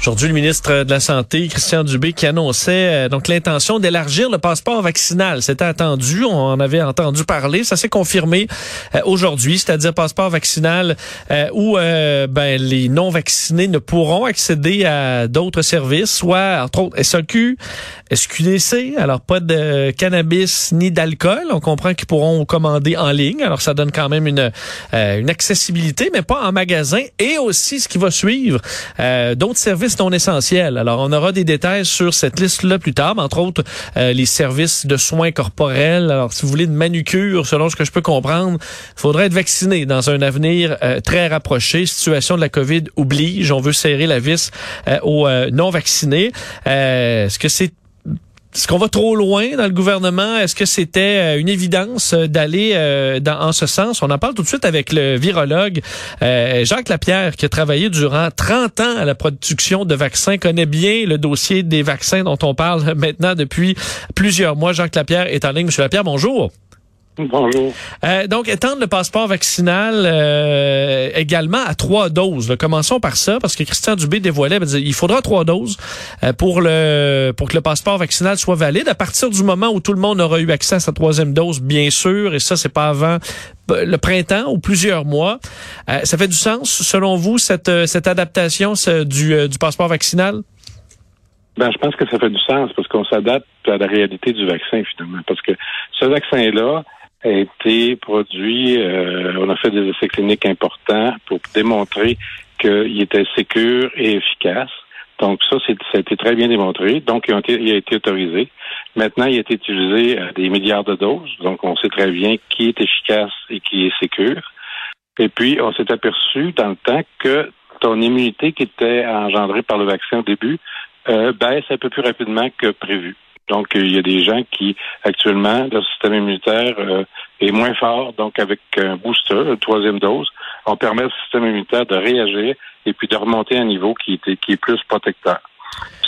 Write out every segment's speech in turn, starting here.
Aujourd'hui, le ministre de la Santé, Christian Dubé, qui annonçait euh, donc l'intention d'élargir le passeport vaccinal. C'était attendu, on en avait entendu parler, ça s'est confirmé euh, aujourd'hui, c'est-à-dire passeport vaccinal euh, où ben, les non vaccinés ne pourront accéder à d'autres services, soit entre autres SAQ, SQDC, alors pas de cannabis ni d'alcool. On comprend qu'ils pourront commander en ligne, alors ça donne quand même une, une accessibilité, mais pas en magasin. Et aussi ce qui va suivre, d'autres services Alors, on aura des détails sur cette liste-là plus tard, entre autres euh, les services de soins corporels. Alors, si vous voulez une manucure, selon ce que je peux comprendre, il faudrait être vacciné dans un avenir euh, très rapproché. Situation de la COVID oblige. On veut serrer la vis euh, aux non vaccinés. Est-ce que c'est est-ce qu'on va trop loin dans le gouvernement? Est-ce que c'était euh, une évidence euh, d'aller euh, en ce sens? On en parle tout de suite avec le virologue Jacques Lapierre, qui a travaillé durant 30 ans à la production de vaccins, connaît bien le dossier des vaccins dont on parle maintenant depuis plusieurs mois. Jacques Lapierre est en ligne. Monsieur Lapierre, bonjour. Bonjour. Euh, donc, étendre le passeport vaccinal euh, également à trois doses. Commençons par ça, parce que Christian Dubé dévoilait, il faudra trois doses euh, pour le pour que le passeport vaccinal soit valide à partir du moment où tout le monde aura eu accès à sa troisième dose, bien sûr, et ça, c'est pas avant le printemps ou plusieurs mois. ça fait du sens, selon vous, cette, cette adaptation du, du passeport vaccinal? Ben, je pense que ça fait du sens parce qu'on s'adapte à la réalité du vaccin, finalement. Parce que ce vaccin-là, a été produit, euh, on a fait des essais cliniques importants pour démontrer qu'il était sécure et efficace. Donc ça, ça a été très bien démontré. Donc, il a, été, autorisé. Maintenant, il a été utilisé à des milliards de doses. Donc, on sait très bien qui est efficace et qui est sécure. Et puis, on s'est aperçu dans le temps que ton immunité qui était engendrée par le vaccin au début euh, baisse un peu plus rapidement que prévu. Donc, il y a des gens qui, actuellement, leur système immunitaire euh, est moins fort. Donc, avec un booster, une troisième dose, on permet au système immunitaire de réagir et puis de remonter à un niveau qui, est, qui est plus protecteur.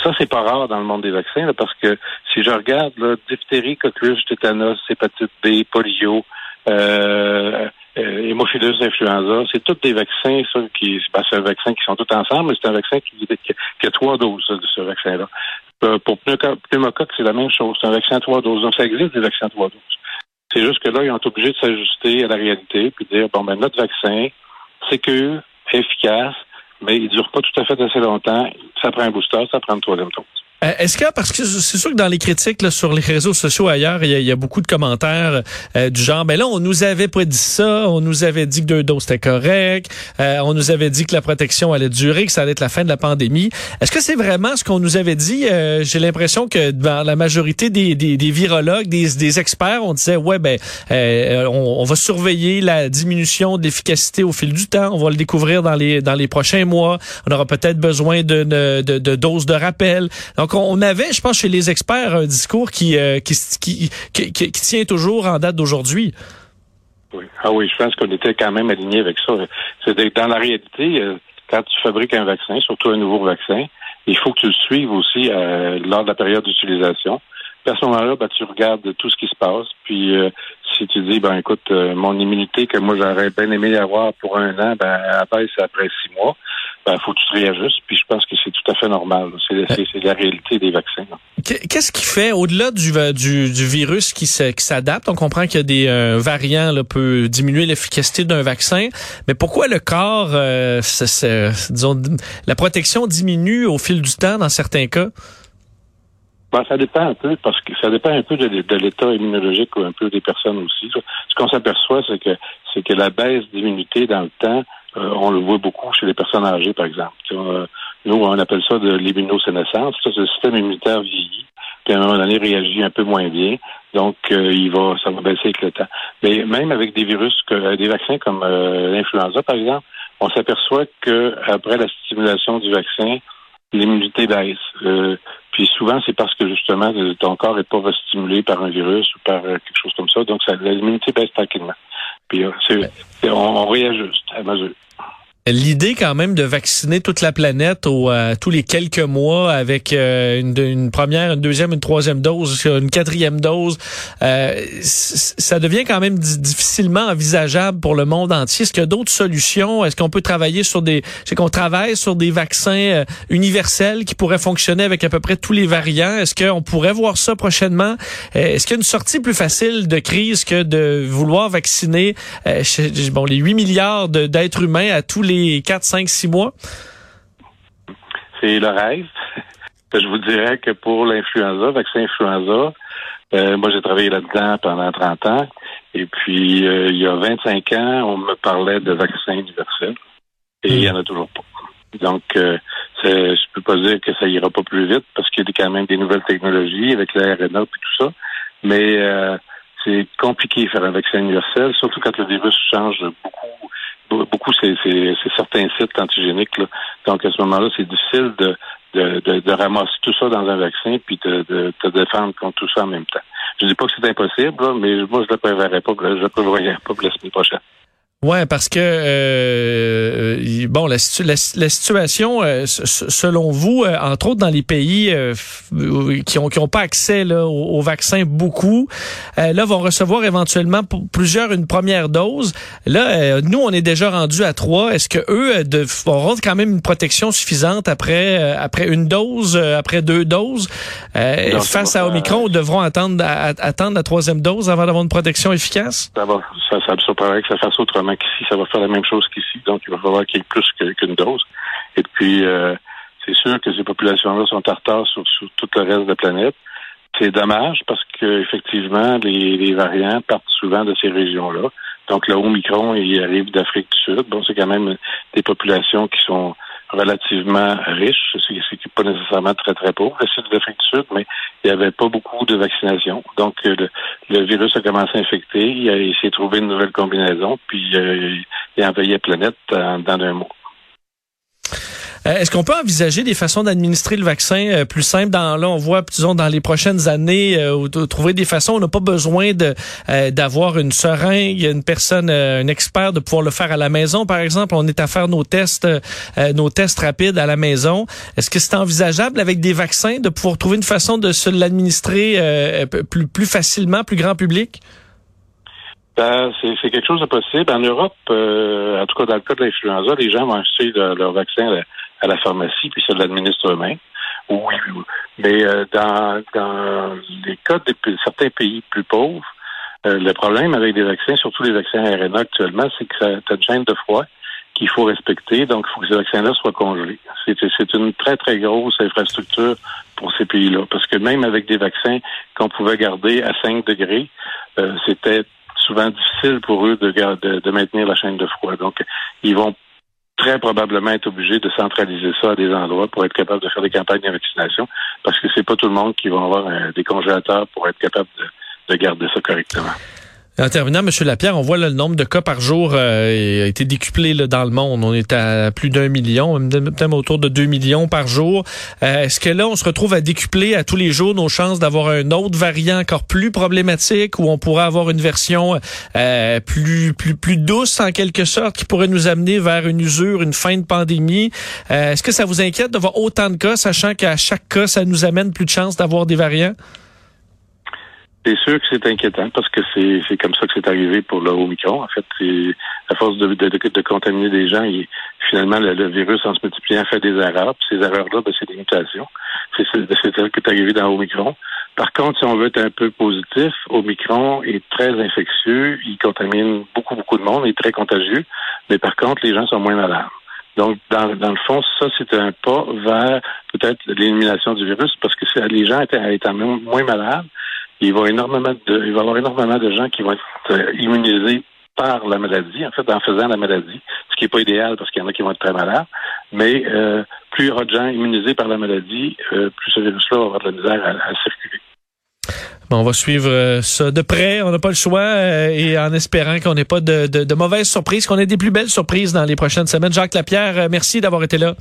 Ça, c'est pas rare dans le monde des vaccins, parce que si je regarde, là, diphtérie, coqueluche, tétanos, hépatite B, polio, euh, euh, hémophilus influenza, c'est tous des vaccins, ça, qui, ben, c'est un vaccin qui sont tous ensemble, mais c'est un vaccin qui, qui, a trois doses de ce vaccin-là. Euh, pour pneumocoque, c'est la même chose. C'est un vaccin à trois doses. Donc, ça existe des vaccins à trois doses. C'est juste que là, ils ont été obligés de s'ajuster à la réalité puis de dire, bon, ben, notre vaccin, sécure, efficace, mais il dure pas tout à fait assez longtemps. Ça prend un booster, ça prend une troisième dose. Euh, est-ce que, parce que c'est sûr que dans les critiques là, sur les réseaux sociaux ailleurs, il y, a, beaucoup de commentaires euh, du genre, ben là, on nous avait pas dit ça, on nous avait dit que deux doses c'était correct, euh, on nous avait dit que la protection allait durer, que ça allait être la fin de la pandémie. Est-ce que c'est vraiment ce qu'on nous avait dit? J'ai l'impression que dans la majorité des, des, des virologues, des, des, experts, on disait, ouais, ben, on, va surveiller la diminution de l'efficacité au fil du temps, on va le découvrir dans les, dans les prochains mois, on aura peut-être besoin de, de, de, doses de rappel. Donc, on avait, je pense, chez les experts, un discours qui, euh, qui, qui, qui, tient toujours en date d'aujourd'hui. Oui. Ah oui, je pense qu'on était quand même aligné avec ça. C'est dans la réalité, euh, quand tu fabriques un vaccin, surtout un nouveau vaccin, il faut que tu le suives aussi euh, lors de la période d'utilisation. à ce moment-là, ben, tu regardes tout ce qui se passe. Puis si tu dis, ben écoute, mon immunité que moi j'aurais bien aimé avoir pour un an, ben elle baisse après six mois ben, faut que tu te réajustes. Puis je pense que c'est tout à fait normal. C'est la réalité des vaccins. Qu'est-ce qui fait, au-delà du, du, du, virus qui s'adapte, on comprend qu'il y a des euh, variants là, peut diminuer l'efficacité d'un vaccin, mais pourquoi le corps, euh, disons, la protection diminue au fil du temps dans certains cas? Ben, ça dépend un peu, parce que ça dépend un peu de, de l'état immunologique ou un peu des personnes aussi. Ce qu'on s'aperçoit, c'est que c'est que la baisse d'immunité dans le temps euh, on le voit beaucoup chez les personnes âgées, par exemple. Euh, nous, on appelle ça de l'immunosénescence. C'est le système immunitaire vieillit, puis à un moment donné réagit un peu moins bien. Donc, euh, il va, ça va baisser avec le temps. Mais même avec des virus, que, des vaccins comme l'influenza, par exemple, on s'aperçoit que après la stimulation du vaccin, l'immunité baisse. puis souvent, c'est parce que justement, ton corps n'est pas stimulé par un virus ou par quelque chose comme ça. Donc, ça, l'immunité baisse tranquillement. Puis on, réajuste à mesure. L'idée quand même de vacciner toute la planète au, euh, tous les quelques mois avec euh, une, une, première, une deuxième, une troisième dose, une quatrième dose, euh, ça devient quand même difficilement envisageable pour le monde entier. Est-ce qu'il y a d'autres solutions? Est-ce qu'on peut travailler sur des... C'est qu'on travaille sur des vaccins universels qui pourraient fonctionner avec à peu près tous les variants? Est-ce qu'on pourrait voir ça prochainement? Est-ce qu'il y a une sortie plus facile de crise que de vouloir vacciner bon, les 8 milliards d'êtres humains à tous les les 4, 5, 6 mois? C'est le rêve. Je vous dirais que pour l'influenza, vaccin influenza, euh, moi j'ai travaillé là-dedans pendant 30 ans. Et puis, euh, il y a 25 ans, on me parlait de vaccin universel. Et il n'y en a toujours pas. Donc, euh, je peux pas dire que ça ira pas plus vite parce qu'il y a quand même des nouvelles technologies avec l'ARNA et tout ça. Mais euh, c'est compliqué de faire un vaccin universel, surtout quand le virus change beaucoup beaucoup, certains sites antigéniques. Donc, à ce moment-là, c'est difficile de, ramasser tout ça dans un vaccin puis de, te défendre contre tout ça en même temps. Je dis pas que c'est impossible, mais moi, je ne le préverrai pas, je le pas pour la semaine prochaine. Ouais, parce que euh, euh bon, la, la, la situation, euh, selon vous, euh, entre autres dans les pays qui ont qui ont pas accès là, au, au, vaccin beaucoup, là vont recevoir éventuellement pour plusieurs une première dose. Là, nous, on est déjà rendu à trois. Est-ce que eux de, auront quand même une protection suffisante après après une dose, après deux doses? Face à Omicron, ou devront attendre attendre la troisième dose avant d'avoir une protection efficace? Ça va, ça, ça, ça que ça fasse autrement qu'ici, ça va faire la même chose qu'ici. Donc, il va falloir qu'il y ait plus qu'une dose. Et puis, euh, c'est sûr que ces populations-là sont en retard sur, tout le reste de la planète. C'est dommage parce que effectivement, les, variants partent souvent de ces régions-là. Donc, le Omicron, il arrive d'Afrique du Sud. Bon, c'est quand même des populations qui sont relativement riches. C'est pas nécessairement très, très pauvre, le sud de l'Afrique du Sud, mais il n'y avait pas beaucoup de vaccination. Donc, euh, le, virus a commencé à infecter. Il, s'est trouvé une nouvelle combinaison, puis euh, il a envahi la planète dans un mois. Euh, est-ce qu'on peut envisager des façons d'administrer le vaccin euh, plus simples? Dans, là, on voit, disons, dans les prochaines années, euh, trouver des façons? On n'a pas besoin de d'avoir une seringue, une personne, un expert, de pouvoir le faire à la maison, par exemple. On est à faire nos tests, nos tests rapides à la maison. Est-ce que c'est envisageable avec des vaccins de pouvoir trouver une façon de se l'administrer plus, plus facilement, plus grand public? Ben, c'est quelque chose de possible. En Europe, en tout cas dans le cas de l'influenza, les gens vont acheter leur vaccin à la pharmacie, puis ça l'administre eux-mêmes. Oui, mais euh, dans, dans les cas de certains pays plus pauvres, euh, le problème avec des vaccins, surtout les vaccins RNA actuellement, c'est que as une chaîne de froid qu'il faut respecter, donc il faut que ces vaccins-là soient congelés. C'est une très, très grosse infrastructure pour ces pays-là, parce que même avec des vaccins qu'on pouvait garder à 5 degrés, euh, c'était souvent difficile pour eux de, de, de maintenir la chaîne de froid. Donc, ils vont très probablement être obligé de centraliser ça à des endroits pour être capable de faire des campagnes de vaccination, parce que c'est pas tout le monde qui va avoir euh, des congélateurs pour être capable de garder ça correctement. En terminant, M. Lapierre, on voit le nombre de cas par jour euh, a été décuplé là, dans le monde. On est à plus d'un million, même autour de deux millions par jour. Euh, est-ce que là, on se retrouve à décupler à tous les jours nos chances d'avoir un autre variant encore plus problématique où on pourrait avoir une version euh, plus, plus, plus douce en quelque sorte qui pourrait nous amener vers une usure, une fin de pandémie? Est-ce que ça vous inquiète d'avoir autant de cas, sachant qu'à chaque cas, ça nous amène plus de chances d'avoir des variants? C'est sûr que c'est inquiétant? Parce que c'est, comme ça que c'est arrivé pour le Omicron. En fait, à force de, de, de, contaminer des gens, finalement, le, virus, en se multipliant, fait des erreurs. Puis ces erreurs-là, ben, c'est des mutations. C'est, ça qui est arrivé dans Omicron. Par contre, si on veut être un peu positif, Omicron est très infectieux. Il contamine beaucoup, beaucoup de monde. Il est très contagieux. Mais par contre, les gens sont moins malades. Donc, dans, dans le fond, ça, c'est un pas vers peut-être l'élimination du virus parce que les gens étant, étant moins malades, il va y avoir énormément de gens qui vont être euh, immunisés par la maladie, en fait, en faisant la maladie, ce qui n'est pas idéal parce qu'il y en a qui vont être très malades. Mais euh, plus il y aura de gens immunisés par la maladie, euh, plus ce virus-là va avoir de la misère à, circuler. Bon, on va suivre ça de près. On n'a pas le choix et en espérant qu'on n'ait pas de mauvaises surprises, qu'on ait des plus belles surprises dans les prochaines semaines. Jacques Lapierre, merci d'avoir été là.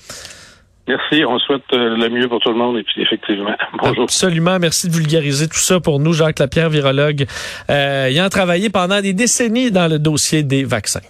Merci, on souhaite euh, le mieux pour tout le monde et puis effectivement, bonjour. Absolument, merci de vulgariser tout ça pour nous, Jacques Lapierre, virologue, euh, ayant travaillé pendant des décennies dans le dossier des vaccins.